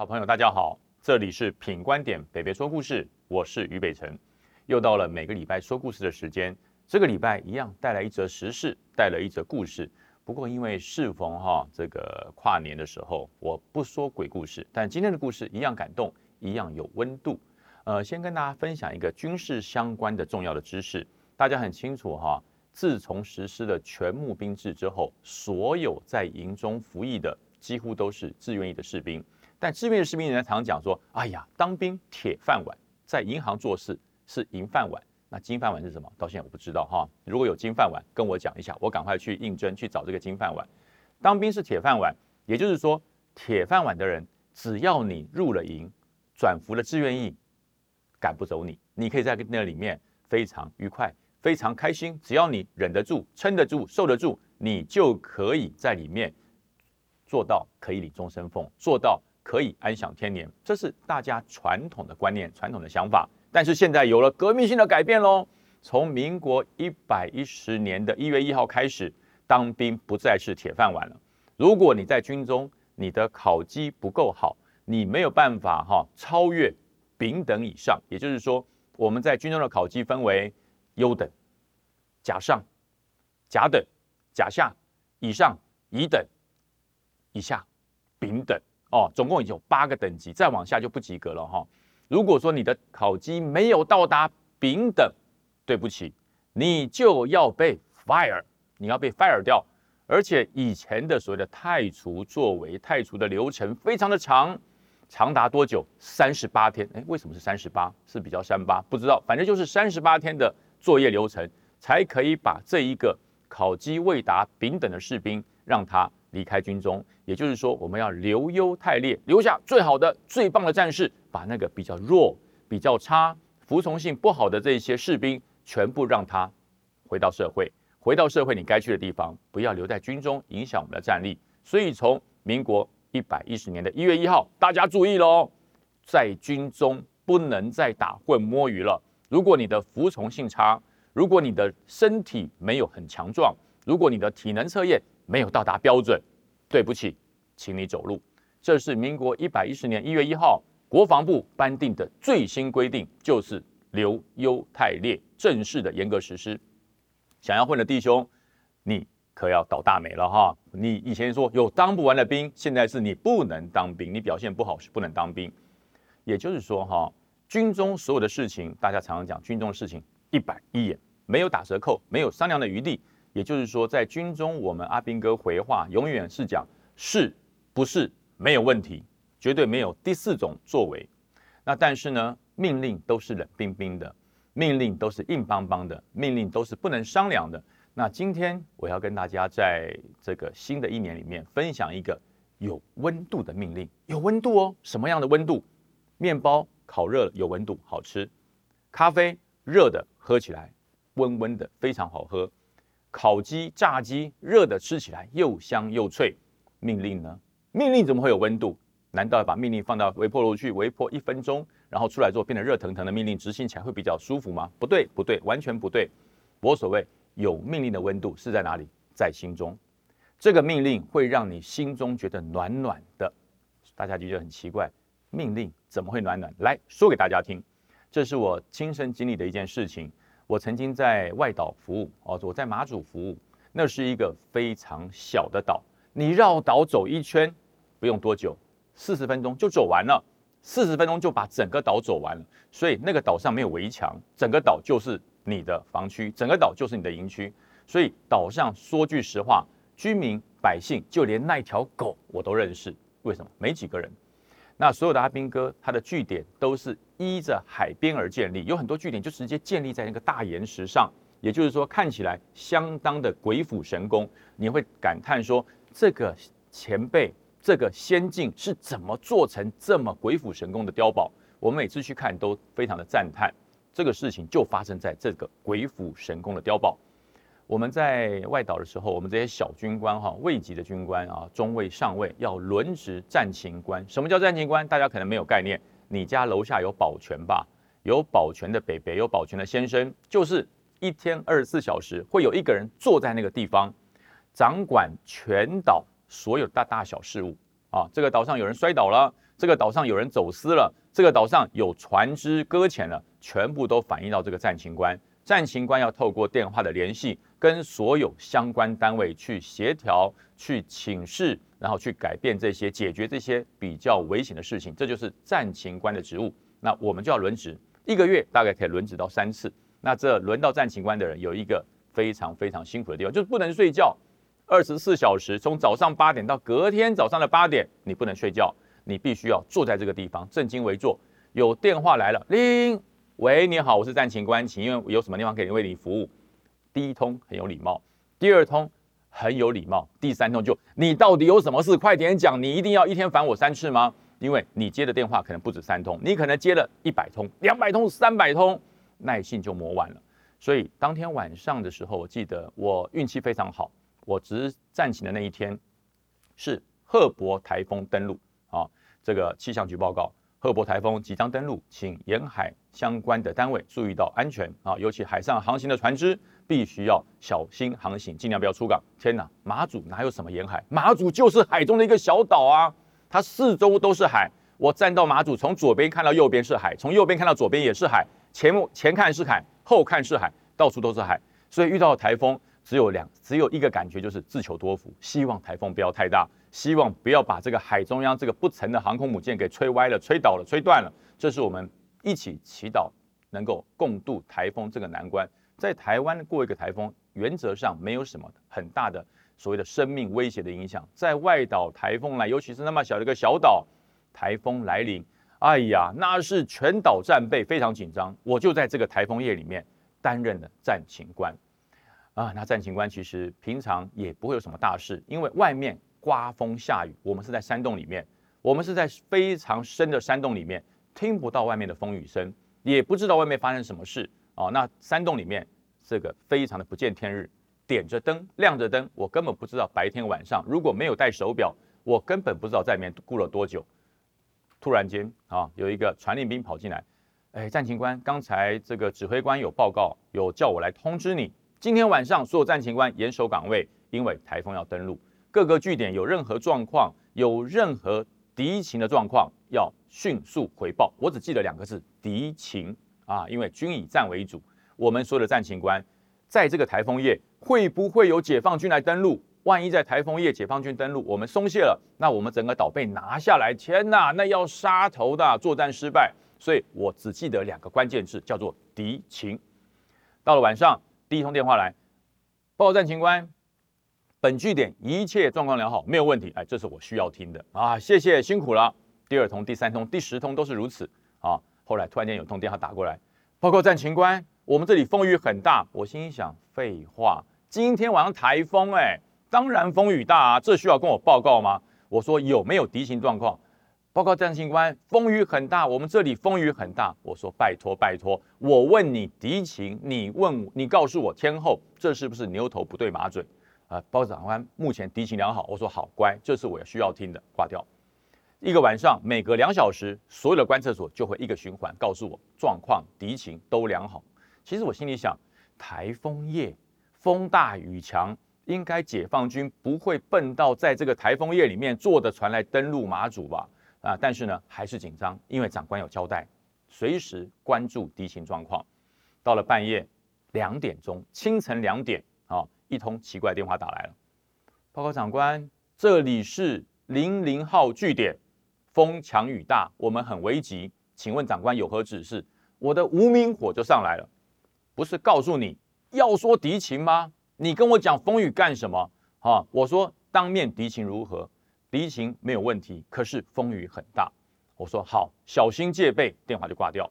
好朋友，大家好，这里是品观点北北说故事，我是于北辰，又到了每个礼拜说故事的时间。这个礼拜一样带来一则时事，带了一则故事。不过因为适逢哈这个跨年的时候，我不说鬼故事，但今天的故事一样感动，一样有温度。呃，先跟大家分享一个军事相关的重要的知识。大家很清楚哈，自从实施了全募兵制之后，所有在营中服役的几乎都是自愿役的士兵。但志愿的士兵人家常讲说：“哎呀，当兵铁饭碗，在银行做事是银饭碗。那金饭碗是什么？到现在我不知道哈。如果有金饭碗，跟我讲一下，我赶快去应征去找这个金饭碗。当兵是铁饭碗，也就是说，铁饭碗的人，只要你入了营，转服了志愿役，赶不走你，你可以在那里面非常愉快、非常开心。只要你忍得住、撑得住、受得住，你就可以在里面做到可以领终身俸，做到。可以安享天年，这是大家传统的观念、传统的想法。但是现在有了革命性的改变喽！从民国一百一十年的一月一号开始，当兵不再是铁饭碗了。如果你在军中，你的考绩不够好，你没有办法哈超越丙等以上。也就是说，我们在军中的考绩分为优等、甲上、甲等、甲下、以上、乙等、以下、丙等。哦，总共有八个等级，再往下就不及格了哈。如果说你的考绩没有到达丙等，对不起，你就要被 fire，你要被 fire 掉。而且以前的所谓的太除作为，太除的流程非常的长，长达多久？三十八天。哎，为什么是三十八？是比较三八？不知道，反正就是三十八天的作业流程，才可以把这一个考绩未达丙等的士兵让他。离开军中，也就是说，我们要留优汰劣，留下最好的、最棒的战士，把那个比较弱、比较差、服从性不好的这些士兵，全部让他回到社会，回到社会你该去的地方，不要留在军中影响我们的战力。所以，从民国一百一十年的一月一号，大家注意喽，在军中不能再打混摸鱼了。如果你的服从性差，如果你的身体没有很强壮，如果你的体能测验，没有到达标准，对不起，请你走路。这是民国一百一十年一月一号国防部颁定的最新规定，就是留优汰劣，正式的严格实施。想要混的弟兄，你可要倒大霉了哈！你以前说有当不完的兵，现在是你不能当兵，你表现不好是不能当兵。也就是说哈，军中所有的事情，大家常常讲军中的事情一板一眼，没有打折扣，没有商量的余地。也就是说，在军中，我们阿兵哥回话永远是讲是不是没有问题，绝对没有第四种作为。那但是呢，命令都是冷冰冰的，命令都是硬邦邦的，命令都是不能商量的。那今天我要跟大家在这个新的一年里面分享一个有温度的命令，有温度哦。什么样的温度？面包烤热了有温度，好吃；咖啡热的喝起来温温的，非常好喝。烤鸡、炸鸡，热的吃起来又香又脆。命令呢？命令怎么会有温度？难道要把命令放到微波炉去微波一分钟，然后出来之后变得热腾腾的命令执行起来会比较舒服吗？不对，不对，完全不对。我所谓有命令的温度是在哪里？在心中。这个命令会让你心中觉得暖暖的。大家就觉得很奇怪，命令怎么会暖暖？来说给大家听，这是我亲身经历的一件事情。我曾经在外岛服务哦，我在马祖服务，那是一个非常小的岛，你绕岛走一圈，不用多久，四十分钟就走完了，四十分钟就把整个岛走完了。所以那个岛上没有围墙，整个岛就是你的防区，整个岛就是你的营区。所以岛上说句实话，居民百姓就连那条狗我都认识，为什么？没几个人。那所有的阿兵哥，他的据点都是依着海边而建立，有很多据点就直接建立在那个大岩石上，也就是说看起来相当的鬼斧神工。你会感叹说，这个前辈、这个先进是怎么做成这么鬼斧神工的碉堡？我们每次去看都非常的赞叹。这个事情就发生在这个鬼斧神工的碉堡。我们在外岛的时候，我们这些小军官哈，位级的军官啊，中尉、上尉要轮值战勤官。什么叫战勤官？大家可能没有概念。你家楼下有保全吧？有保全的北北，有保全的先生，就是一天二十四小时会有一个人坐在那个地方，掌管全岛所有大大小事务啊。这个岛上有人摔倒了，这个岛上有人走私了，这个岛上有船只搁浅了，全部都反映到这个战情官。战情官要透过电话的联系，跟所有相关单位去协调、去请示，然后去改变这些、解决这些比较危险的事情。这就是战情官的职务。那我们就要轮值，一个月大概可以轮值到三次。那这轮到战情官的人有一个非常非常辛苦的地方，就是不能睡觉，二十四小时，从早上八点到隔天早上的八点，你不能睡觉，你必须要坐在这个地方，正襟危坐。有电话来了，铃，喂，你好，我是战情官，请问有什么地方可以为你服务？第一通很有礼貌，第二通很有礼貌，第三通就你到底有什么事？快点讲，你一定要一天烦我三次吗？因为你接的电话可能不止三通，你可能接了一百通、两百通、三百通。耐性就磨完了，所以当天晚上的时候，我记得我运气非常好，我值战情的那一天是赫伯台风登陆啊，这个气象局报告，赫伯台风即将登陆，请沿海相关的单位注意到安全啊，尤其海上航行的船只必须要小心航行，尽量不要出港。天哪，马祖哪有什么沿海？马祖就是海中的一个小岛啊，它四周都是海。我站到马祖，从左边看到右边是海，从右边看到左边也是海。前前看是海，后看是海，到处都是海，所以遇到台风只有两，只有一个感觉就是自求多福，希望台风不要太大，希望不要把这个海中央这个不沉的航空母舰给吹歪了、吹倒了、吹断了。这是我们一起祈祷能够共度台风这个难关。在台湾过一个台风，原则上没有什么很大的所谓的生命威胁的影响。在外岛台风来，尤其是那么小的一个小岛，台风来临。哎呀，那是全岛战备非常紧张，我就在这个台风夜里面担任了战情官啊。那战情官其实平常也不会有什么大事，因为外面刮风下雨，我们是在山洞里面，我们是在非常深的山洞里面，听不到外面的风雨声，也不知道外面发生什么事哦。那山洞里面这个非常的不见天日，点着灯，亮着灯，我根本不知道白天晚上，如果没有带手表，我根本不知道在里面过了多久。突然间啊，有一个传令兵跑进来，哎，战情官，刚才这个指挥官有报告，有叫我来通知你，今天晚上所有战情官严守岗位，因为台风要登陆，各个据点有任何状况，有任何敌情的状况，要迅速回报。我只记得两个字：敌情啊，因为军以战为主，我们所有的战情官在这个台风夜会不会有解放军来登陆？万一在台风夜解放军登陆，我们松懈了，那我们整个岛被拿下来，天哪，那要杀头的，作战失败。所以我只记得两个关键字，叫做敌情。到了晚上，第一通电话来，报告战情官，本据点一切状况良好，没有问题。哎，这是我需要听的啊，谢谢辛苦了。第二通、第三通、第十通都是如此啊。后来突然间有通电话打过来，报告战情官，我们这里风雨很大。我心想，废话，今天晚上台风，哎。当然风雨大啊，这需要跟我报告吗？我说有没有敌情状况？报告战情官，风雨很大，我们这里风雨很大。我说拜托拜托，我问你敌情，你问你告诉我天后，这是不是牛头不对马嘴？啊，报长官，目前敌情良好。我说好乖，这是我需要听的，挂掉。一个晚上每隔两小时，所有的观测所就会一个循环告诉我状况，敌情都良好。其实我心里想，台风夜，风大雨强。应该解放军不会笨到在这个台风夜里面坐的船来登陆马祖吧？啊，但是呢还是紧张，因为长官有交代，随时关注敌情状况。到了半夜两点钟，清晨两点啊，一通奇怪电话打来了。报告长官，这里是零零号据点，风强雨大，我们很危急，请问长官有何指示？我的无名火就上来了，不是告诉你要说敌情吗？你跟我讲风雨干什么？啊，我说当面敌情如何？敌情没有问题，可是风雨很大。我说好，小心戒备。电话就挂掉。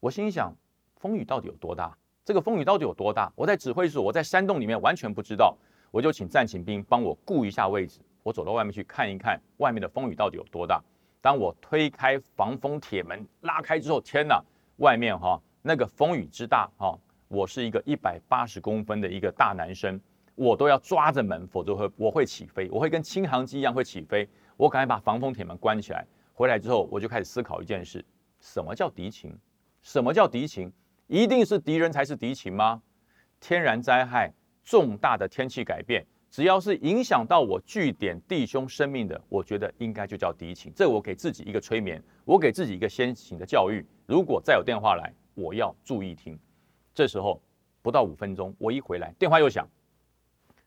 我心想，风雨到底有多大？这个风雨到底有多大？我在指挥所，我在山洞里面完全不知道。我就请战勤兵帮我顾一下位置。我走到外面去看一看，外面的风雨到底有多大？当我推开防风铁门拉开之后，天哪，外面哈那个风雨之大哈！我是一个一百八十公分的一个大男生，我都要抓着门，否则会我会起飞，我会跟轻航机一样会起飞。我赶快把防风铁门关起来。回来之后，我就开始思考一件事：什么叫敌情？什么叫敌情？一定是敌人才是敌情吗？天然灾害、重大的天气改变，只要是影响到我据点弟兄生命的，我觉得应该就叫敌情。这我给自己一个催眠，我给自己一个先行的教育。如果再有电话来，我要注意听。这时候不到五分钟，我一回来，电话又响。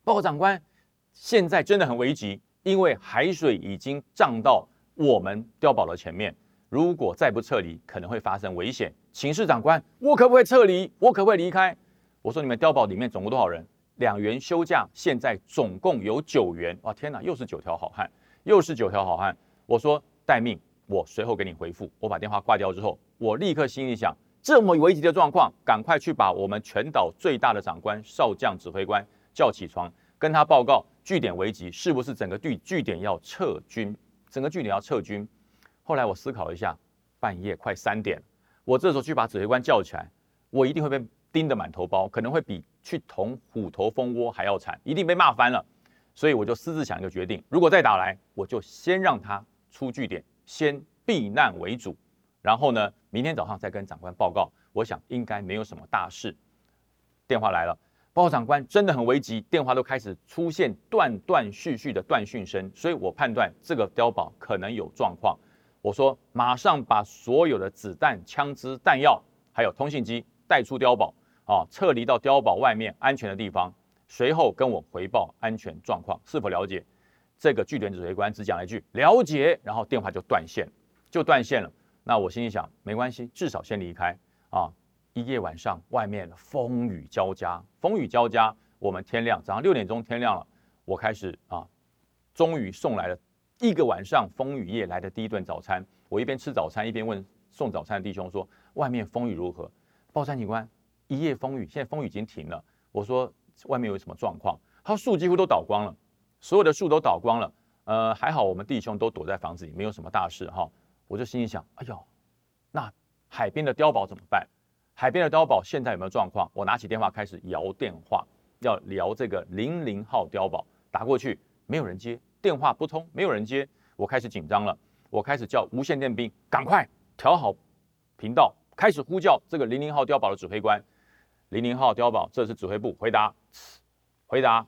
报告长官，现在真的很危急，因为海水已经涨到我们碉堡的前面。如果再不撤离，可能会发生危险。请示长官，我可不可以撤离？我可不可以离开？我说你们碉堡里面总共多少人？两员休假，现在总共有九员。哇，天哪，又是九条好汉，又是九条好汉。我说待命，我随后给你回复。我把电话挂掉之后，我立刻心里想：这么危急的状况，赶快去把我们全岛最大的长官少将指挥官叫起床，跟他报告据点危急，是不是整个据据点要撤军？整个据点要撤军。后来我思考一下，半夜快三点，我这时候去把指挥官叫起来，我一定会被盯得满头包，可能会比去捅虎头蜂窝还要惨，一定被骂翻了。所以我就私自想一个决定：如果再打来，我就先让他出据点，先避难为主，然后呢，明天早上再跟长官报告。我想应该没有什么大事。电话来了，报告长官，真的很危急，电话都开始出现断断续续的断讯声，所以我判断这个碉堡可能有状况。我说，马上把所有的子弹、枪支、弹药，还有通信机带出碉堡，啊，撤离到碉堡外面安全的地方。随后跟我回报安全状况，是否了解？这个据点指挥官只讲了一句“了解”，然后电话就断线，就断线了。那我心里想，没关系，至少先离开啊。一夜晚上，外面风雨交加，风雨交加。我们天亮，早上六点钟天亮了，我开始啊，终于送来了。一个晚上风雨夜来的第一顿早餐，我一边吃早餐一边问送早餐的弟兄说：“外面风雨如何？”报山警官，一夜风雨，现在风雨已经停了。我说：“外面有什么状况？”他说：“树几乎都倒光了，所有的树都倒光了。呃，还好我们弟兄都躲在房子里，没有什么大事哈。”我就心里想：“哎呦，那海边的碉堡怎么办？海边的碉堡现在有没有状况？”我拿起电话开始摇电话，要聊这个零零号碉堡，打过去没有人接。电话不通，没有人接，我开始紧张了。我开始叫无线电兵，赶快调好频道，开始呼叫这个零零号碉堡的指挥官。零零号碉堡，这是指挥部，回答，回答，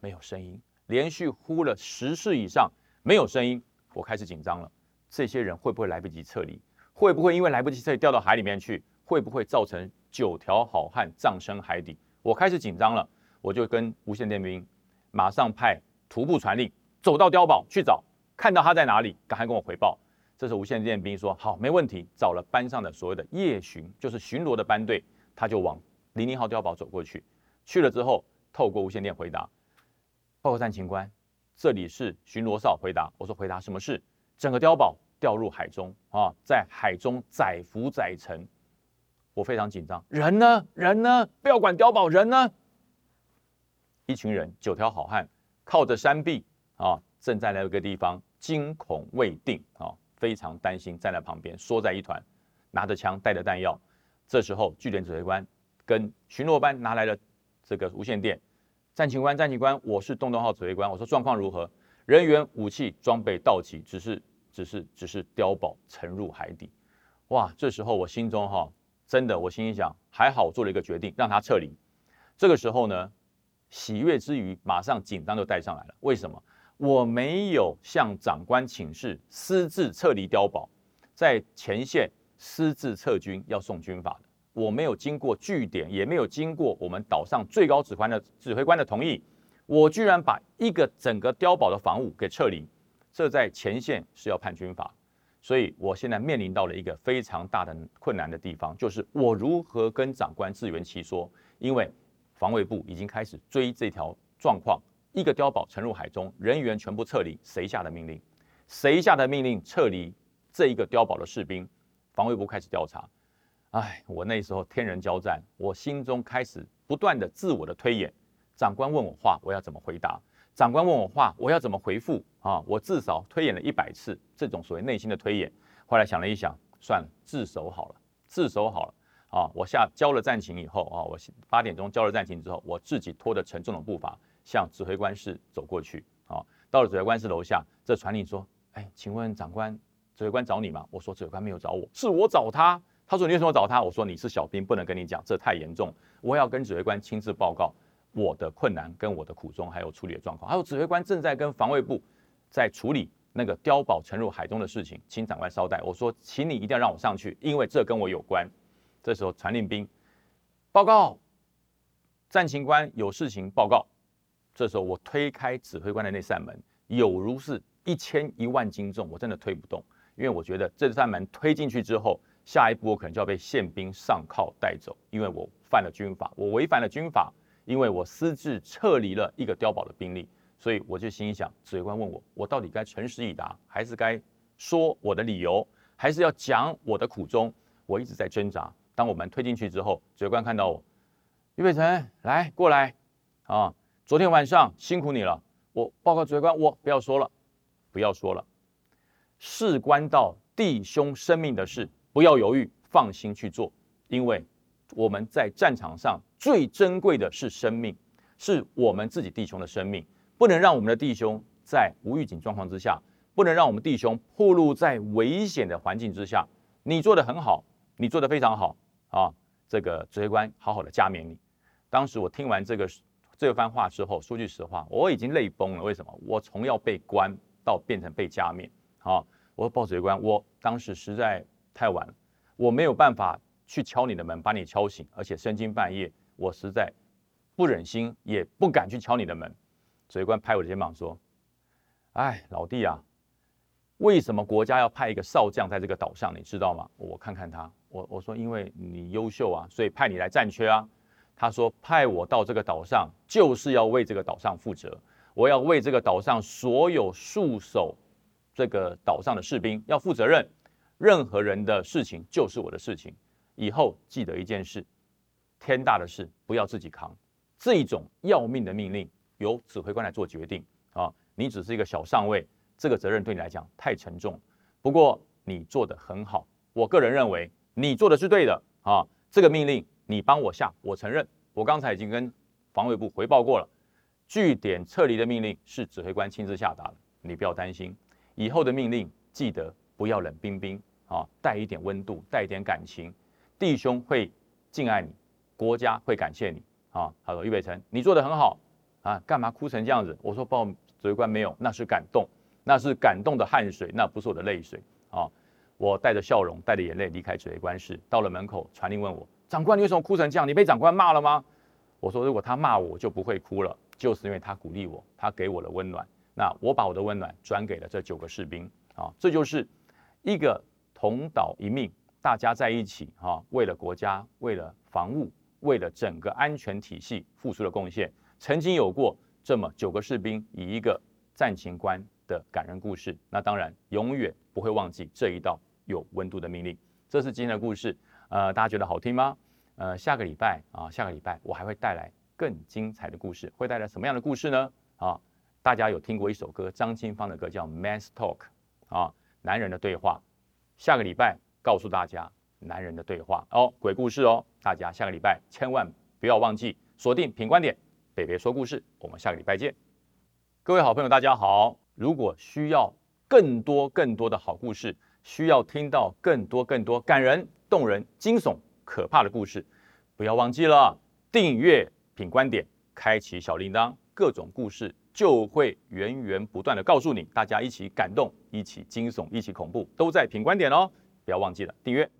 没有声音。连续呼了十次以上，没有声音。我开始紧张了，这些人会不会来不及撤离？会不会因为来不及撤离掉到海里面去？会不会造成九条好汉葬身海底？我开始紧张了，我就跟无线电兵马上派徒步传令。走到碉堡去找，看到他在哪里，赶快跟我回报。这时无线电兵说：“好，没问题。”找了班上的所谓的夜巡，就是巡逻的班队，他就往零零号碉堡走过去。去了之后，透过无线电回答：“报告战情官，这里是巡逻哨。”回答我说：“回答什么事？整个碉堡掉入海中啊，在海中载浮载沉。”我非常紧张，人呢？人呢？不要管碉堡，人呢？一群人，九条好汉，靠着山壁。啊，正在那个地方惊恐未定啊，非常担心，站在旁边缩在一团，拿着枪，带着弹药。这时候，据点指挥官跟巡逻班拿来了这个无线电，战情官，战情官，我是洞洞号指挥官，我说状况如何？人员、武器、装备到齐，只是，只是，只是碉堡沉入海底。哇，这时候我心中哈，真的，我心里想，还好做了一个决定，让他撤离。这个时候呢，喜悦之余，马上紧张就带上来了。为什么？我没有向长官请示私自撤离碉堡，在前线私自撤军要送军法的，我没有经过据点，也没有经过我们岛上最高指挥的指挥官的同意，我居然把一个整个碉堡的防务给撤离，这在前线是要判军法，所以我现在面临到了一个非常大的困难的地方，就是我如何跟长官自圆其说，因为防卫部已经开始追这条状况。一个碉堡沉入海中，人员全部撤离，谁下的命令？谁下的命令撤离这一个碉堡的士兵？防卫部开始调查。哎，我那时候天人交战，我心中开始不断的自我的推演。长官问我话，我要怎么回答？长官问我话，我要怎么回复？啊，我至少推演了一百次这种所谓内心的推演。后来想了一想，算了，自首好了，自首好了。啊，我下交了战情以后啊，我八点钟交了战情之后，我自己拖着沉重的步伐。向指挥官室走过去啊，到了指挥官室楼下，这传令说：“哎，请问长官，指挥官找你吗？”我说：“指挥官没有找我，是我找他。”他说：“你为什么找他？”我说：“你是小兵，不能跟你讲，这太严重，我要跟指挥官亲自报告。”我的困难跟我的苦衷，还有处理的状况。还有指挥官正在跟防卫部在处理那个碉堡沉入海中的事情，请长官稍待。我说，请你一定要让我上去，因为这跟我有关。这时候传令兵报告，战情官有事情报告。这时候我推开指挥官的那扇门，有如是一千一万斤重，我真的推不动，因为我觉得这扇门推进去之后，下一步我可能就要被宪兵上铐带走，因为我犯了军法，我违反了军法，因为我私自撤离了一个碉堡的兵力，所以我就心想，指挥官问我，我到底该诚实以答，还是该说我的理由，还是要讲我的苦衷？我一直在挣扎。当我们推进去之后，指挥官看到我，俞北辰，来过来啊。昨天晚上辛苦你了，我报告指挥官，我不要说了，不要说了，事关到弟兄生命的事，不要犹豫，放心去做，因为我们在战场上最珍贵的是生命，是我们自己弟兄的生命，不能让我们的弟兄在无预警状况之下，不能让我们弟兄暴露在危险的环境之下。你做的很好，你做的非常好啊！这个指挥官好好的加冕你。当时我听完这个。这番话之后，说句实话，我已经泪崩了。为什么？我从要被关到变成被加冕，啊！我说报指挥官，我当时实在太晚了，我没有办法去敲你的门，把你敲醒，而且深更半夜，我实在不忍心，也不敢去敲你的门。指挥官拍我的肩膀说：“哎，老弟啊，为什么国家要派一个少将在这个岛上？你知道吗？”我看看他，我我说：“因为你优秀啊，所以派你来战缺啊。”他说：“派我到这个岛上，就是要为这个岛上负责。我要为这个岛上所有戍守这个岛上的士兵要负责任。任何人的事情就是我的事情。以后记得一件事：天大的事不要自己扛。这种要命的命令由指挥官来做决定啊！你只是一个小上尉，这个责任对你来讲太沉重。不过你做得很好，我个人认为你做的是对的啊！这个命令。”你帮我下，我承认，我刚才已经跟防卫部回报过了，据点撤离的命令是指挥官亲自下达的，你不要担心，以后的命令记得不要冷冰冰啊，带一点温度，带一点感情，弟兄会敬爱你，国家会感谢你啊。他说：“俞北辰，你做的很好啊，干嘛哭成这样子？”我说：“报指挥官没有，那是感动，那是感动的汗水，那不是我的泪水啊。”我带着笑容，带着眼泪离开指挥官室，到了门口，传令问我。长官，你为什么哭成这样？你被长官骂了吗？我说，如果他骂我，我就不会哭了，就是因为他鼓励我，他给我的温暖。那我把我的温暖转给了这九个士兵啊，这就是一个同岛一命，大家在一起啊，为了国家，为了防务，为了整个安全体系付出了贡献。曾经有过这么九个士兵以一个战情官的感人故事，那当然永远不会忘记这一道有温度的命令。这是今天的故事，呃，大家觉得好听吗？呃，下个礼拜啊，下个礼拜我还会带来更精彩的故事，会带来什么样的故事呢？啊，大家有听过一首歌，张清芳的歌叫《Man's Talk》啊，男人的对话。下个礼拜告诉大家男人的对话哦，鬼故事哦，大家下个礼拜千万不要忘记锁定品观点，北北说故事，我们下个礼拜见。各位好朋友，大家好，如果需要更多更多的好故事，需要听到更多更多感人、动人、惊悚。可怕的故事，不要忘记了订阅品观点，开启小铃铛，各种故事就会源源不断的告诉你，大家一起感动，一起惊悚，一起恐怖，都在品观点哦，不要忘记了订阅。